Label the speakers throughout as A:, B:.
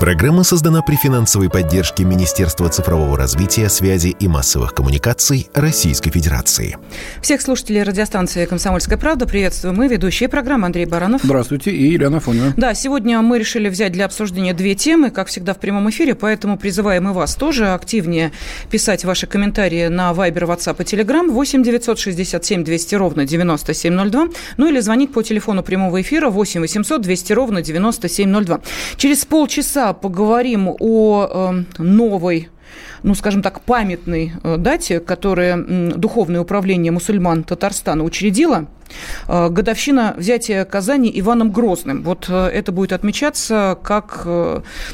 A: Программа создана при финансовой поддержке Министерства цифрового развития, связи и массовых коммуникаций Российской Федерации.
B: Всех слушателей радиостанции «Комсомольская правда» приветствую. Мы ведущие программы Андрей Баранов.
C: Здравствуйте, и Елена Фонина.
B: Да, сегодня мы решили взять для обсуждения две темы, как всегда в прямом эфире, поэтому призываем и вас тоже активнее писать ваши комментарии на Viber, WhatsApp и Telegram 8 967 200 ровно 9702, ну или звонить по телефону прямого эфира 8 800 200 ровно 9702. Через полчаса поговорим о э, новой ну, скажем так, памятной э, дате, которое Духовное управление мусульман Татарстана учредило, э, годовщина взятия Казани Иваном Грозным. Вот э, это будет отмечаться как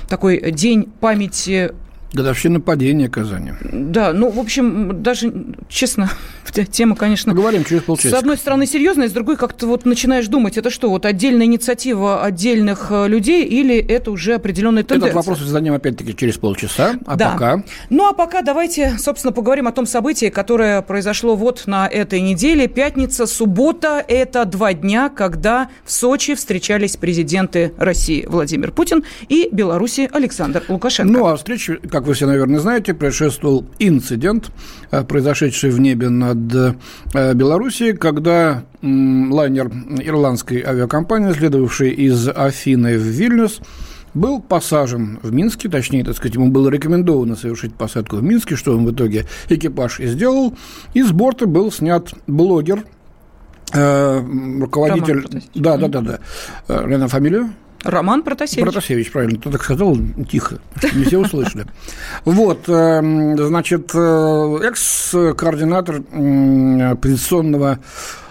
B: такой день памяти
C: Годовщина падения Казани.
B: Да, ну, в общем, даже, честно, тема, конечно...
C: Поговорим через полчаса.
B: С одной стороны, серьезная, с другой, как-то вот начинаешь думать, это что, вот отдельная инициатива отдельных э, людей или это уже определенная тенденция?
C: Этот вопрос зададим опять-таки через полчаса, а
B: да.
C: пока...
B: Ну, а пока давайте, собственно, поговорим о том событии, которое произошло вот на этой неделе. Пятница, суббота – это два дня, когда в Сочи встречались президенты России Владимир Путин и Беларуси Александр Лукашенко.
C: Ну, а встреча, как вы все, наверное, знаете, предшествовал инцидент, э, произошедший в небе над э, Белоруссией, когда лайнер ирландской авиакомпании, следовавший из Афины в Вильнюс, был посажен в Минске, точнее, так сказать, ему было рекомендовано совершить посадку в Минске, что он в итоге экипаж и сделал. И с борта был снят блогер, э, руководитель... Да, да, да, да. Наверное, фамилию?
B: Роман Протасевич.
C: Протасевич, правильно. Ты так сказал тихо, не все услышали. Вот, эм, значит, э, экс-координатор позиционного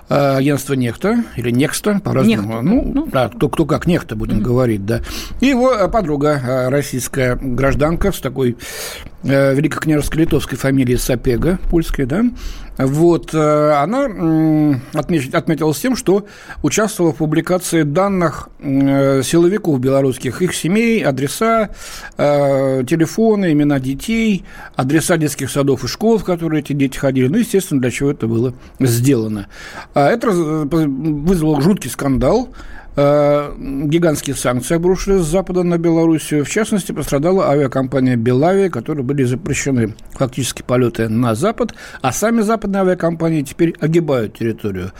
C: э, агентства Нехта, или Некста, по-разному. Ну, ну, да, кто, кто как Нехта, будем mm-hmm. говорить, да. И его э, подруга, российская гражданка с такой великокняжеской литовской фамилией Сапега, польской, да, вот, э, она отметилась тем, что участвовала в публикации данных э, силовиков белорусских, их семей, адреса, э, телефоны, имена детей, адреса детских садов и школ, в которые эти дети ходили. Ну, естественно, для чего это было сделано. А это вызвало жуткий скандал. Э, гигантские санкции обрушились с Запада на Белоруссию. В частности, пострадала авиакомпания «Белавия», которой были запрещены фактически полеты на Запад, а сами западные авиакомпании теперь огибают территорию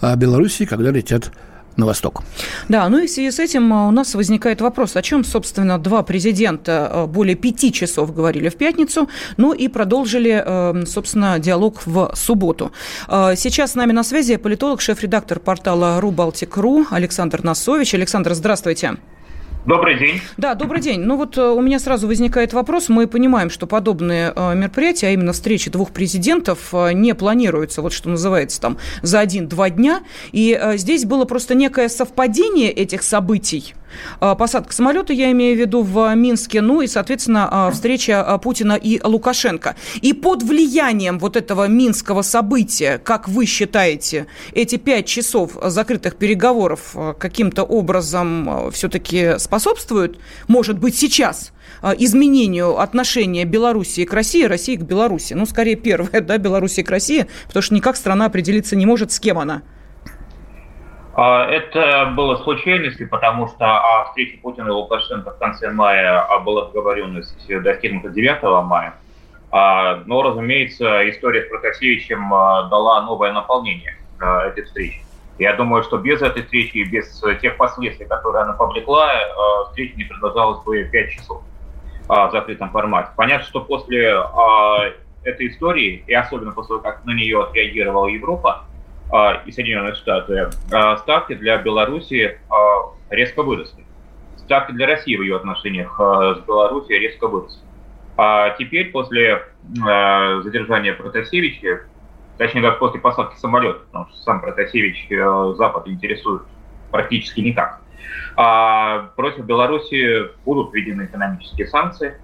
C: э, Белоруссии, когда летят на восток.
B: Да, ну и в связи с этим а, у нас возникает вопрос, о чем, собственно, два президента а, более пяти часов говорили в пятницу, ну и продолжили, а, собственно, диалог в субботу. Сейчас с нами на связи политолог, шеф-редактор портала РуБалтик.ру Александр Носович. Александр, здравствуйте.
D: Добрый день.
B: Да, добрый день. Ну вот э, у меня сразу возникает вопрос. Мы понимаем, что подобные э, мероприятия, а именно встречи двух президентов, э, не планируются, вот что называется, там, за один-два дня. И здесь было просто некое совпадение этих событий, посадка самолета, я имею в виду, в Минске, ну и, соответственно, а, встреча а, Путина и Лукашенко. И под влиянием вот этого минского события, как вы считаете, эти пять часов закрытых переговоров каким-то образом все-таки способствуют, может быть, сейчас изменению отношения Белоруссии к России, России к Беларуси. Ну, скорее, первое, да, Белоруссия к России, потому что никак страна определиться не может, с кем она.
D: А, это было случайностью, потому что о встрече Путина и Лукашенко в конце мая а, была договоренность достигнута 9 мая. А, но, разумеется, история с Протасевичем дала новое наполнение этой встречи. Я думаю, что без этой встречи и без тех последствий, которые она повлекла, встреча не продолжалась бы 5 часов в закрытом формате. Понятно, что после этой истории, и особенно после того, как на нее отреагировала Европа, и Соединенные Штаты, а, ставки для Беларуси а, резко выросли. Ставки для России в ее отношениях с Беларусью резко выросли. А теперь, после задержания Протасевича, точнее, даже после посадки самолета, потому что сам Протасевич э, Запад интересует практически никак, а против Беларуси будут введены экономические санкции.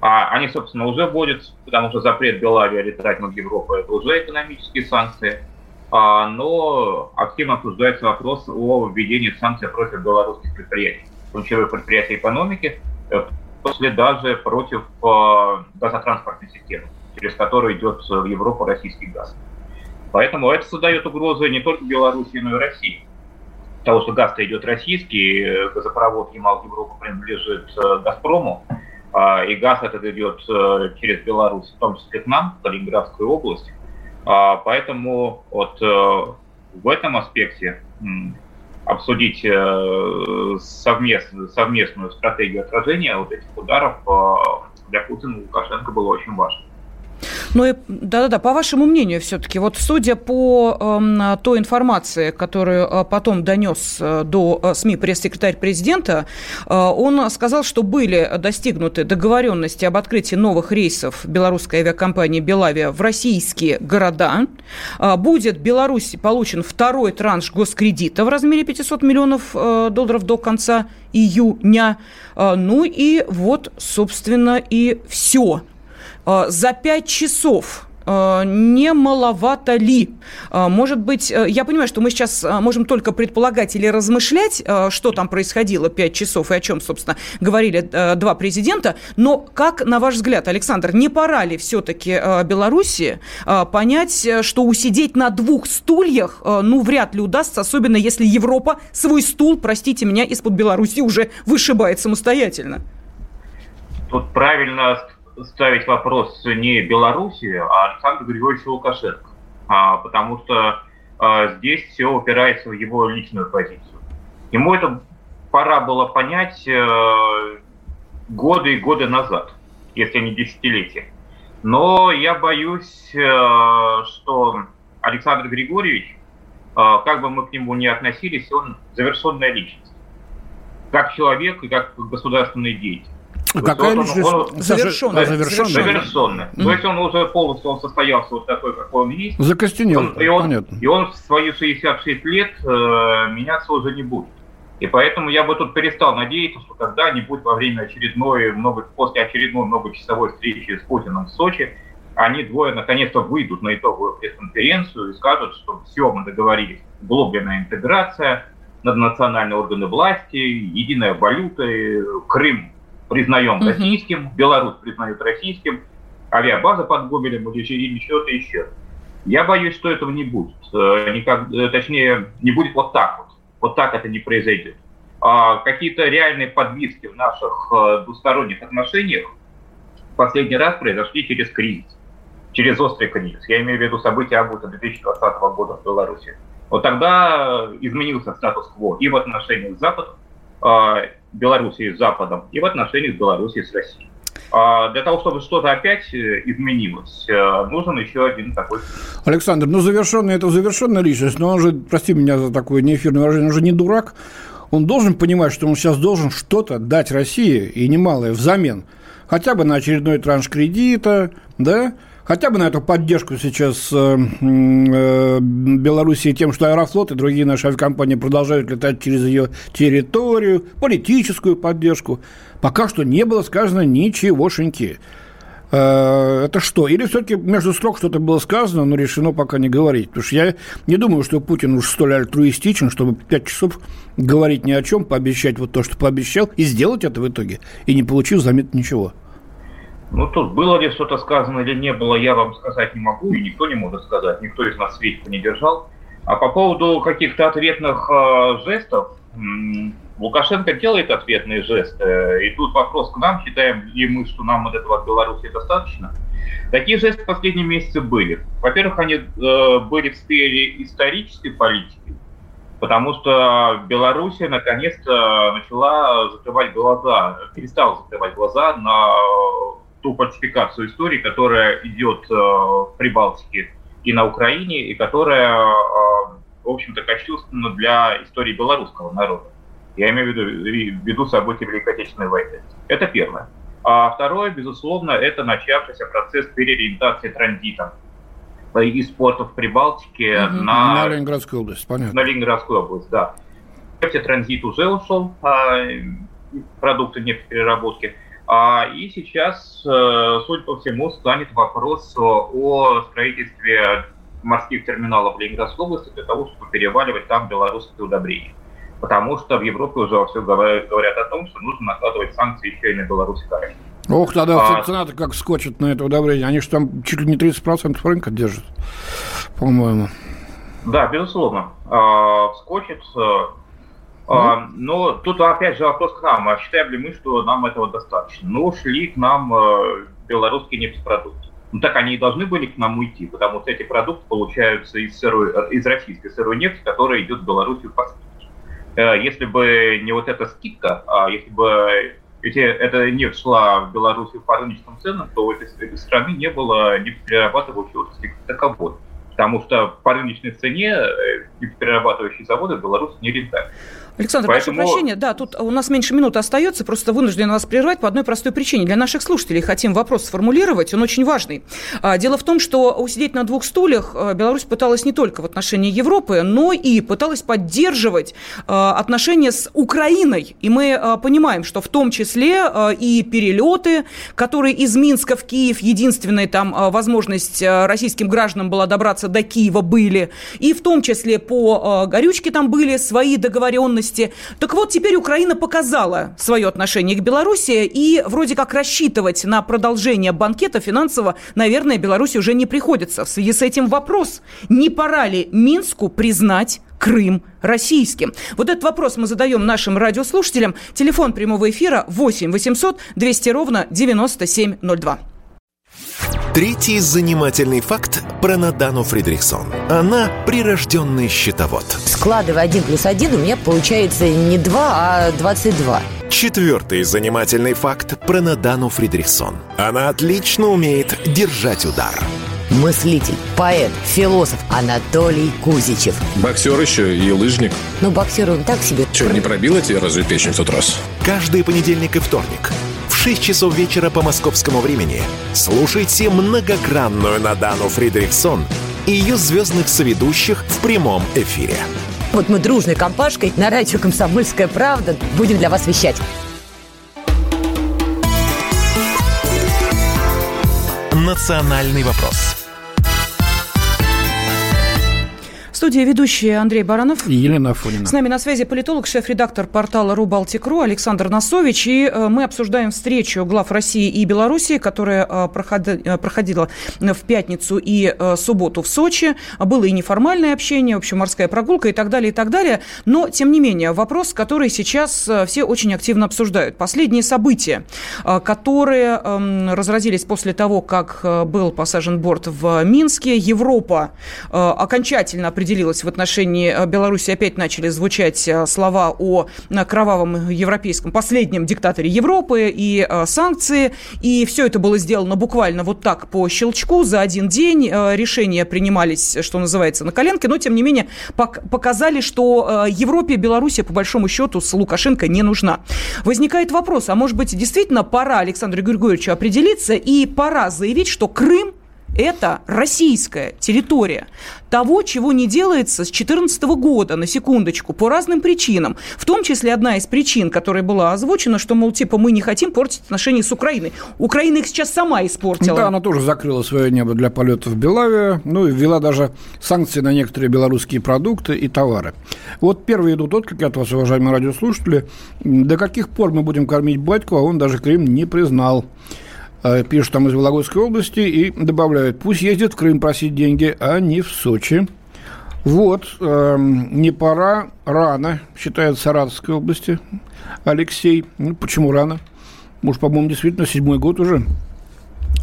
D: А они, собственно, уже вводятся, потому что запрет Беларуси летать над Европой – это уже экономические санкции. Но активно обсуждается вопрос о введении санкций против белорусских предприятий, ключевых предприятий экономики, э, после даже против газотранспортной системы, через которую идет в Европу российский газ. Поэтому это создает угрозы не только Беларуси, но и России. Того, что газ-то идет российский, э, газопровод Ямал-Европа принадлежит э, «Газпрому», а, и газ этот идет э, через Беларусь, в том числе к нам, в Калининградскую область. А, поэтому вот в этом аспекте обсудить совместную, совместную стратегию отражения вот этих ударов для Путина и Лукашенко было очень важно.
B: Ну и да-да-да, по вашему мнению все-таки, вот судя по э, той информации, которую э, потом донес э, до э, СМИ пресс-секретарь президента, э, он сказал, что были достигнуты договоренности об открытии новых рейсов белорусской авиакомпании «Белавия» в российские города. Э, будет Беларуси получен второй транш госкредита в размере 500 миллионов э, долларов до конца июня. Ну и вот, собственно, и все. Э, за пять часов э, не маловато ли? Э, может быть, я понимаю, что мы сейчас можем только предполагать или размышлять, что там происходило пять часов и о чем, собственно, говорили два президента, но как, на ваш взгляд, Александр, не пора ли все-таки Беларуси понять, что усидеть на двух стульях, ну, вряд ли удастся, особенно если Европа свой стул, простите меня, из-под Беларуси уже вышибает самостоятельно?
D: Тут правильно ставить вопрос не Беларуси, а Александру Григорьевичу Лукашенко, а, потому что а, здесь все упирается в его личную позицию. Ему это пора было понять э, годы и годы назад, если не десятилетия. Но я боюсь, э, что Александр Григорьевич, э, как бы мы к нему ни относились, он завершенная личность. Как человек и как государственный деятель.
C: Какая вот личность? Он, он,
D: завершенная. Завершенная. завершенная. Mm-hmm. То есть он уже полностью он состоялся вот такой, какой он есть.
C: Закостенел,
D: он, и он, понятно. И он в свои 66 лет э, меняться уже не будет. И поэтому я бы тут перестал надеяться, что когда-нибудь во время очередной, много, после очередной многочасовой встречи с Путиным в Сочи, они двое наконец-то выйдут на итоговую пресс-конференцию и скажут, что все, мы договорились, глубинная интеграция, наднациональные органы власти, единая валюта, Крым признаем российским, Беларусь признает российским, авиабаза под Гомелем или еще что-то еще. Я боюсь, что этого не будет. Э, никак, э, точнее, не будет вот так вот. Вот так это не произойдет. А какие-то реальные подвиски в наших э, двусторонних отношениях в последний раз произошли через кризис, через острый кризис. Я имею в виду события августа 2020 года в Беларуси. Вот тогда изменился статус-кво и в отношениях с Западом, Белоруссии с Западом и в отношениях Белоруссии с Россией. А для того, чтобы что-то опять э, изменилось, э, нужен еще один такой...
C: Александр, ну завершенный это завершенная личность, но он же, прости меня за такое неэфирное выражение, он же не дурак. Он должен понимать, что он сейчас должен что-то дать России, и немалое, взамен. Хотя бы на очередной транш кредита, да, хотя бы на эту поддержку сейчас э, э, Белоруссии тем, что Аэрофлот и другие наши авиакомпании продолжают летать через ее территорию, политическую поддержку. Пока что не было сказано ничегошеньки. Э, это что? Или все-таки между строк что-то было сказано, но решено пока не говорить? Потому что я не думаю, что Путин уж столь альтруистичен, чтобы пять часов говорить ни о чем, пообещать вот то, что пообещал, и сделать это в итоге, и не получив заметно ничего.
D: Ну, тут было ли что-то сказано или не было, я вам сказать не могу, и никто не может сказать, никто из нас свечку не держал. А по поводу каких-то ответных э, жестов, Лукашенко делает ответные жесты, и тут вопрос к нам, считаем ли мы, что нам от этого от Беларуси достаточно. Такие жесты в последние месяцы были. Во-первых, они э, были в сфере исторической политики, потому что Белоруссия наконец-то начала закрывать глаза, перестала закрывать глаза на ту фальсификацию истории, которая идет э, в Прибалтике и на Украине, и которая, э, в общем-то, кощунственна для истории белорусского народа. Я имею в виду, в виду события Великой Отечественной войны. Это первое. А второе, безусловно, это начавшийся процесс переориентации транзита из портов Прибалтики угу, на,
C: на Ленинградскую область, понятно.
D: На Ленинградскую область, да. Транзит уже ушел, а, продукты нефтепереработки. А, и сейчас, э, судя по всему, станет вопрос о строительстве морских терминалов Ленинградской области для того, чтобы переваливать там белорусские удобрения. Потому что в Европе уже все говорят, о том, что нужно накладывать санкции еще и на Беларусь и
C: Ох, тогда а, цена-то как скочит на это удобрение. Они же там чуть ли не 30% рынка держат, по-моему.
D: Да, безусловно. А, вскочит. А, но тут опять же вопрос к нам. А считаем ли мы, что нам этого достаточно? Ну, шли к нам а, белорусские нефтепродукты. Ну, так они и должны были к нам уйти, потому что эти продукты получаются из, сырой, из российской сырой нефти, которая идет в Белоруссию по скидке. Э, если бы не вот эта скидка, а если бы эти, эта нефть шла в Белоруссию по рыночным ценам, то у этой, этой страны не было как таковой. Потому что по рыночной цене э, нефтеперерабатывающие заводы в Беларуси не рентабельны.
B: Александр, Поэтому... прошу прощения, да, тут у нас меньше минуты остается, просто вынужден вас прервать по одной простой причине. Для наших слушателей хотим вопрос сформулировать, он очень важный. А, дело в том, что усидеть на двух стульях а, Беларусь пыталась не только в отношении Европы, но и пыталась поддерживать а, отношения с Украиной. И мы понимаем, что в том числе и перелеты, которые из Минска в Киев, единственная там возможность российским гражданам была добраться до Киева были, и в том числе по горючке там были свои договоренности, области. Так вот, теперь Украина показала свое отношение к Беларуси, и вроде как рассчитывать на продолжение банкета финансово, наверное, Беларуси уже не приходится. В связи с этим вопрос, не пора ли Минску признать Крым российским? Вот этот вопрос мы задаем нашим радиослушателям. Телефон прямого эфира 8 800 200 ровно 9702.
A: Третий занимательный факт про Надану Фридрихсон. Она прирожденный счетовод.
E: Складывая один плюс один, у меня получается не 2, а 22.
A: Четвертый занимательный факт про Надану Фридрихсон. Она отлично умеет держать удар.
E: Мыслитель, поэт, философ Анатолий Кузичев.
F: Боксер еще и лыжник.
E: Ну, боксер он так себе.
F: Че, не пробила тебе разве печень в тот раз?
A: Каждый понедельник и вторник – 6 часов вечера по московскому времени слушайте многогранную Надану Фридрихсон и ее звездных соведущих в прямом эфире.
E: Вот мы дружной компашкой на радио «Комсомольская правда» будем для вас вещать.
A: «Национальный вопрос»
B: студии ведущие Андрей Баранов
C: и Елена Афонина.
B: С нами на связи политолог, шеф-редактор портала Рубалтик.ру Александр Носович. И э, мы обсуждаем встречу глав России и Беларуси, которая э, э, проходила в пятницу и субботу в Сочи. Было и неформальное общение, общеморская прогулка и так далее, и так далее. Но, тем не менее, вопрос, который сейчас все очень активно обсуждают. Последние события, которые эм, разразились после того, как был посажен борт в Минске. Европа окончательно определила определилась в отношении э, Беларуси, опять начали звучать э, слова о э, кровавом европейском последнем диктаторе Европы и санкции. И все это было сделано буквально вот так по щелчку за один день. Решения принимались, что называется, на коленке, но тем не менее показали, что Европе Беларуси по большому счету с Лукашенко не нужна. Возникает вопрос, а может быть действительно пора Александру Григорьевичу определиться и пора заявить, что Крым это российская территория того, чего не делается с 2014 года, на секундочку, по разным причинам. В том числе одна из причин, которая была озвучена, что, мол, типа, мы не хотим портить отношения с Украиной. Украина их сейчас сама испортила.
C: Да, она тоже закрыла свое небо для полетов в Белавию, ну и ввела даже санкции на некоторые белорусские продукты и товары. Вот первые идут отклики от вас, уважаемые радиослушатели. До каких пор мы будем кормить батьку, а он даже Крым не признал. Э, пишут там из Вологодской области и добавляют, пусть ездят в Крым просить деньги, а не в Сочи. Вот, э, не пора, рано, считает Саратовской области Алексей. Ну, почему рано? Может, по-моему, действительно, седьмой год уже.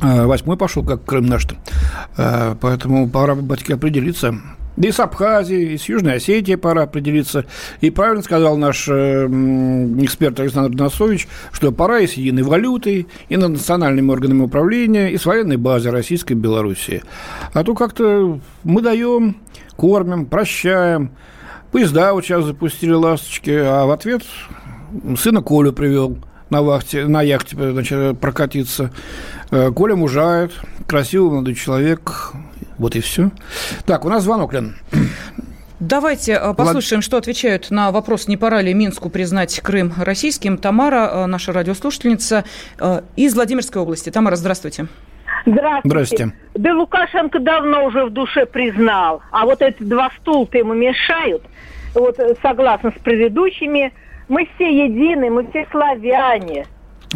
C: Э, восьмой пошел, как Крым наш-то. Э, поэтому пора батьке определиться, да и с Абхазией, и с Южной Осетией пора определиться. И правильно сказал наш э, эксперт Александр Носович, что пора и с единой валютой, и над национальными органами управления, и с военной базой Российской Белоруссии. А то как-то мы даем, кормим, прощаем. Поезда вот сейчас запустили «Ласточки», а в ответ сына Колю привел на, вахте, на яхте значит, прокатиться. Э, Коля мужает, красивый молодой человек, вот и все. Так, у нас звонок, Лен.
B: Давайте э, послушаем, что отвечают на вопрос, не пора ли Минску признать Крым российским. Тамара, э, наша радиослушательница из Владимирской области. Тамара, здравствуйте.
G: Здравствуйте.
C: Здрасте.
G: Да Лукашенко давно уже в душе признал. А вот эти два стула-то ему мешают. Вот э, согласно с предыдущими, мы все едины, мы все славяне.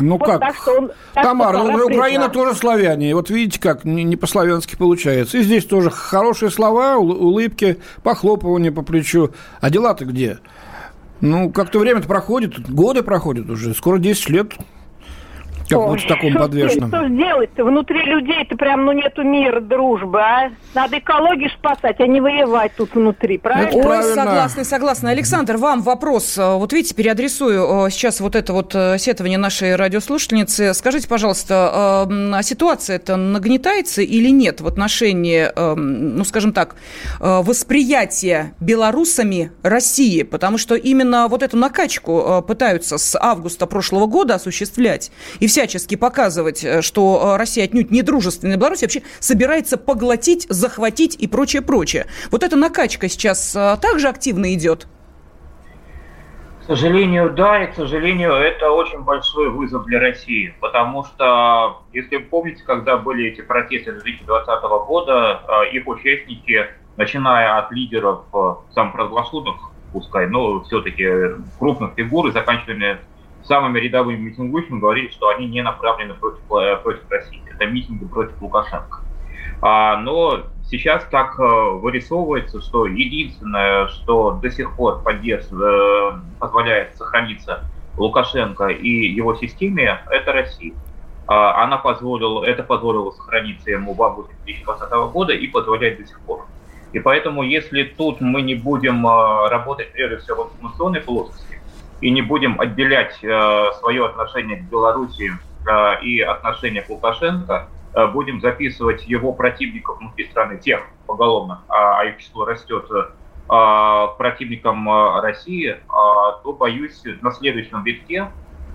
C: Ну
G: Вот
C: как?
G: так что он- так
C: Тамара,
G: что
C: ну,
G: пора
C: Украина
G: признать.
C: тоже славяне. Вот видите, как не, не по-славянски получается. И здесь тоже хорошие слова, ул- улыбки, похлопывания по плечу. А дела-то где? Ну, как-то время-то проходит, годы проходят уже, скоро 10 лет. Как
G: Ой,
C: вот в таком
G: что
C: подвешенном.
G: Что ж делать-то? Внутри людей-то прям ну нету мира, дружбы, а? Надо экологию спасать, а не воевать тут внутри, правильно?
B: Ой,
C: правильно.
B: согласна, согласна. Александр, вам вопрос. Э, Вот видите, переадресую э, сейчас вот это вот э, сетование нашей радиослушательницы. Скажите, пожалуйста, а ситуация это нагнетается или нет в отношении, ну, скажем так, восприятия белорусами России? Потому что именно вот эту накачку пытаются с августа прошлого года осуществлять и всячески показывать, э, что э, Россия отнюдь не дружественная Беларусь, вообще собирается поглотить, захватить и прочее, прочее. Вот эта накачка сейчас э, также активно идет?
D: К сожалению, да, и к сожалению, это очень большой вызов для России, потому что, если вы помните, когда были эти протесты 2020 года, их участники, начиная от лидеров самопровозглашенных, пускай, но все-таки крупных фигур, и заканчивая самыми рядовыми митингующими, говорили, что они не направлены против, э, против России. Это митинги против Лукашенко. А, но сейчас так э, вырисовывается, что единственное, что до сих пор поддерживает, позволяет сохраниться Лукашенко и его системе, это Россия. А, она позволила, это позволило сохраниться ему в августе 2020 года и позволяет до сих пор. И поэтому, если тут мы не будем э, работать прежде всего в информационной плоскости и не будем отделять э, свое отношение к Беларуси э, и отношение к Лукашенко, э, будем записывать его противников внутри страны, тех поголовно, а, а их число растет, э, противникам э, России, э, то, боюсь, на следующем витке,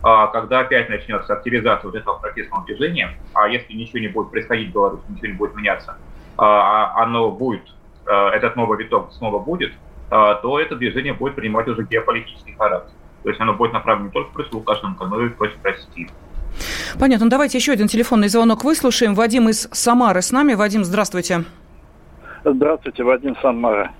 D: э, когда опять начнется активизация вот этого протестного движения, а если ничего не будет происходить в Беларуси, ничего не будет меняться, а оно будет, э, этот новый виток снова будет, э, то это движение будет принимать уже геополитический характер. То есть оно будет направлено не только против Лукашенко, но и против России.
B: Понятно. Давайте еще один телефонный звонок выслушаем. Вадим из Самары с нами. Вадим, здравствуйте.
H: Здравствуйте, Вадим Самара.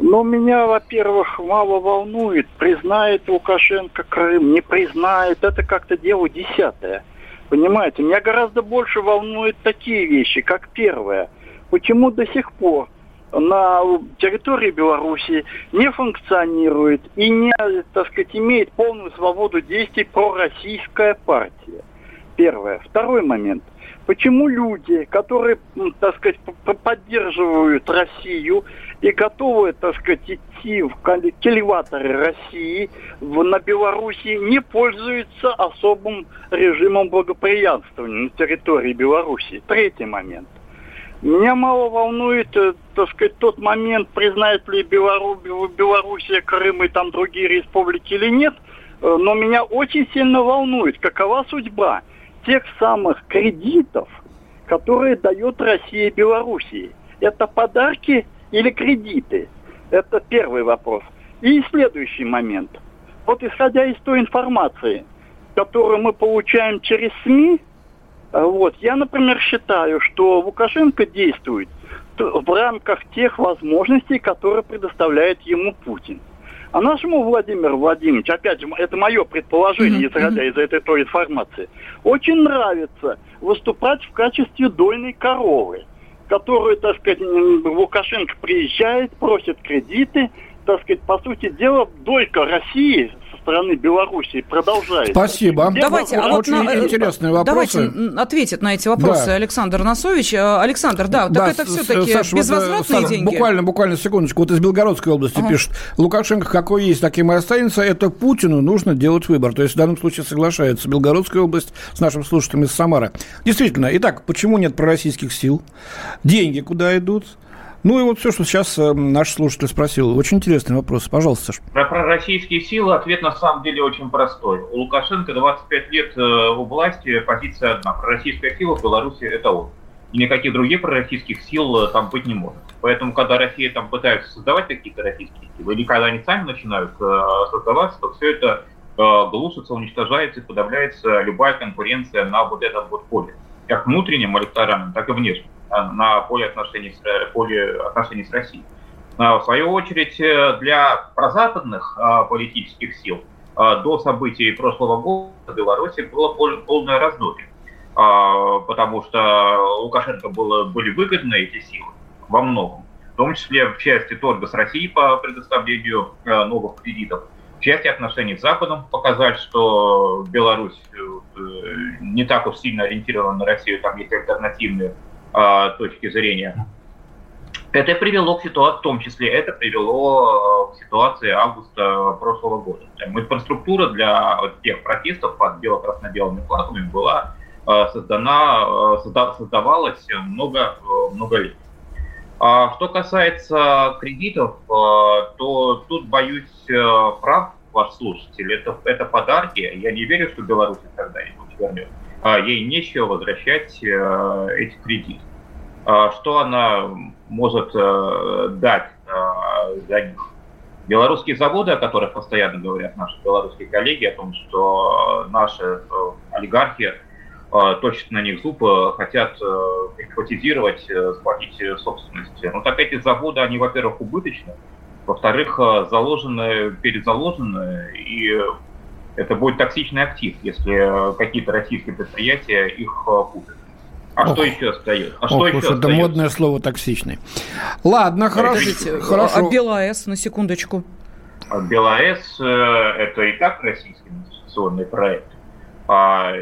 H: Ну, меня, во-первых, мало волнует, признает Лукашенко Крым, не признает. Это как-то дело десятое. Понимаете, меня гораздо больше волнуют такие вещи, как первое. Почему до сих пор на территории Беларуси не функционирует и не, так сказать, имеет полную свободу действий пророссийская партия? Первое. Второй момент. Почему люди, которые, так сказать, поддерживают Россию и готовы, так сказать, идти в кали- к элеваторе России на Белоруссии, не пользуются особым режимом благоприятствования на территории Белоруссии? Третий момент. Меня мало волнует, э, так сказать, тот момент, признает ли Белору... Белоруссия, Крым и там другие республики или нет, э, но меня очень сильно волнует, какова судьба тех самых кредитов, которые дает Россия Белоруссии. Это подарки или кредиты? Это первый вопрос. И следующий момент. Вот исходя из той информации, которую мы получаем через СМИ, вот, я, например, считаю, что Лукашенко действует в рамках тех возможностей, которые предоставляет ему Путин. А нашему Владимиру Владимировичу, опять же, это мое предположение, исходя из этой той информации, очень нравится выступать в качестве дойной коровы, которую, так сказать, Лукашенко приезжает, просит кредиты, так сказать, по сути дела, дойка России стороны Белоруссии продолжается.
C: Спасибо.
H: Где
B: Давайте, а вот
C: Очень
B: на- э,
C: интересные
B: Давайте
C: вопросы.
B: м, ответит на эти вопросы
C: Да.
B: Александр Насович. Э, Александр, да, так это все-таки
C: Саш, вот, э,
B: безвозвратные деньги?
C: Буквально, буквально секундочку. Вот из Белгородской области
B: Ага.
C: пишут, Лукашенко какой есть, таким и останется. Это Путину нужно делать выбор. То есть в данном случае соглашается Белгородская область с нашим слушателем из Самары. Действительно. Итак, почему нет пророссийских сил? Деньги куда идут? Ну и вот все, что сейчас э, наш слушатель спросил. Очень интересный вопрос. Пожалуйста, Саш.
D: Про пророссийские силы ответ на самом деле очень простой. У Лукашенко 25 лет э, у власти, позиция одна. Пророссийская сила в Беларуси – это он. И никаких других пророссийских сил э, там быть не может. Поэтому, когда Россия там пытается создавать какие-то российские силы, или когда они сами начинают э, создаваться, то все это э, глушится, уничтожается и подавляется любая конкуренция на вот этом вот поле. как внутреннем электоральном, так и внешнем, на поле отношений с, поле отношений с Россией. В свою очередь, для прозападных политических сил до событий прошлого года в Беларуси было полное раздутие, потому что Лукашенко было, были выгодны эти силы во многом, в том числе в части торга с Россией по предоставлению новых кредитов, части отношений с Западом показать, что Беларусь э, не так уж сильно ориентирована на Россию, там есть альтернативные а, точки зрения. Это привело к ситуации, в том числе это привело э, к ситуации августа прошлого года. Инфраструктура для тех протестов под бело-красно-белыми флагами была э, создана, создавалась много, много лет. А что касается кредитов, то тут, боюсь, прав ваш слушатель, это, это подарки. Я не верю, что Беларусь когда-нибудь вернет. А ей нечего возвращать э, эти кредиты. А что она может э, дать э, за них? Белорусские заводы, о которых постоянно говорят наши белорусские коллеги, о том, что наши олигархи точат на них зуб, э, хотят э, приватизировать, э, сплотить собственность. Ну так эти заводы, они, во-первых, убыточны, во-вторых, заложены, перезаложены, и это будет токсичный актив, если э, какие-то российские предприятия их э, купят. А ох, что еще остается? А ох, что еще
C: это остается? модное слово токсичный. Ладно, хорошо.
B: Подождите, хорошо. А БелАЭС, на секундочку.
D: А БелАЭС – это и так российский инвестиционный проект. А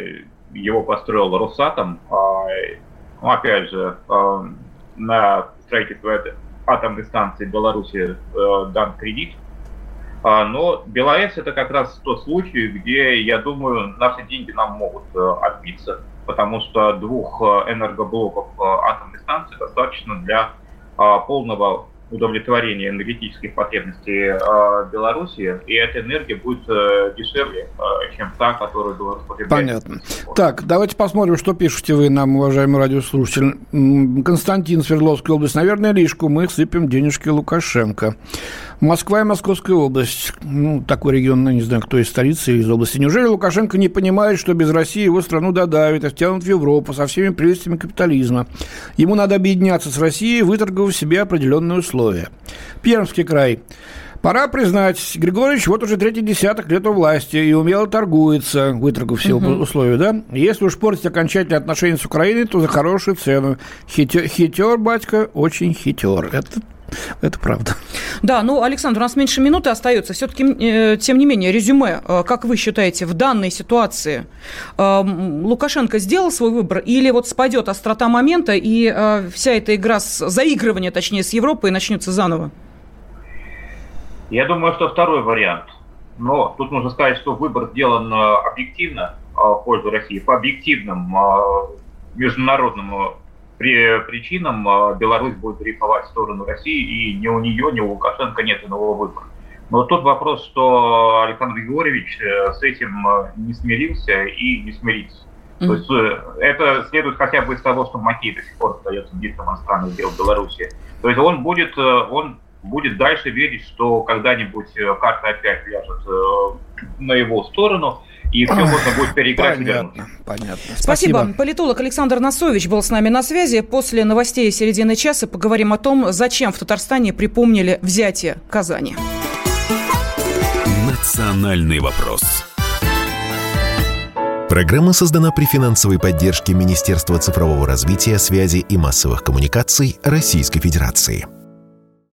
D: его построил Росатом. А, ну, опять же, на строительство атомной станции Беларуси э, дан кредит. А, но БелАЭС это как раз тот случай, где, я думаю, наши деньги нам могут э, отбиться, потому что двух э, энергоблоков атомной станции достаточно для а, полного удовлетворения энергетических потребностей э, Беларуси, и эта энергия будет э, дешевле, э, чем та, которую Беларусь
C: потребляет. Понятно. Так, давайте посмотрим, что пишете вы нам, уважаемый радиослушатель. Константин, Свердловская область. Наверное, лишку мы сыпем денежки Лукашенко. Москва и Московская область. Ну, такой регион, ну, не знаю, кто из столицы, из области. Неужели Лукашенко не понимает, что без России его страну додавит, а втянут в Европу со всеми прелестями капитализма? Ему надо объединяться с Россией, выторговав себе определенные условия. Пермский край. Пора признать, Григорьевич вот уже третий десяток лет у власти и умело торгуется, выторгав все угу. условия, да? Если уж портить окончательные отношения с Украиной, то за хорошую цену. Хитер, хитер батька, очень хитер. Это это правда.
B: Да, ну, Александр, у нас меньше минуты остается. Все-таки, э, тем не менее, резюме. Э, как вы считаете, в данной ситуации э, Лукашенко сделал свой выбор или вот спадет острота момента и вся эта игра, с, заигрывание, точнее, с Европой начнется заново?
D: Я думаю, что второй вариант. Но тут нужно сказать, что выбор сделан объективно в пользу России, по объективным международному при, причинам а, Беларусь будет дрейфовать в сторону России, и ни у нее, ни у Лукашенко нет иного выбора. Но тут вопрос, что Александр Григорьевич э, с этим э, не смирился и не смирится. Mm-hmm. То есть э, это следует хотя бы из того, что Макей до сих пор остается министром иностранных дел Беларуси. То есть он будет, он будет дальше верить, что когда-нибудь карта опять ляжет на его сторону, и все можно будет переиграть.
C: Понятно, понятно.
B: Спасибо. Спасибо. Политолог Александр Носович был с нами на связи. После новостей середины часа поговорим о том, зачем в Татарстане припомнили взятие Казани.
A: Национальный вопрос. Программа создана при финансовой поддержке Министерства цифрового развития, связи и массовых коммуникаций Российской Федерации.